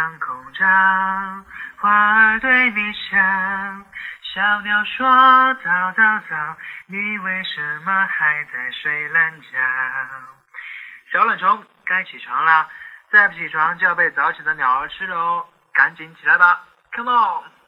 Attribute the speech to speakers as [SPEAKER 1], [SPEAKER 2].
[SPEAKER 1] 当空照，花儿对你笑，小鸟说早早早，你为什么还在睡懒觉？小懒虫，该起床了，再不起床就要被早起的鸟儿吃了哦，赶紧起来吧，Come on！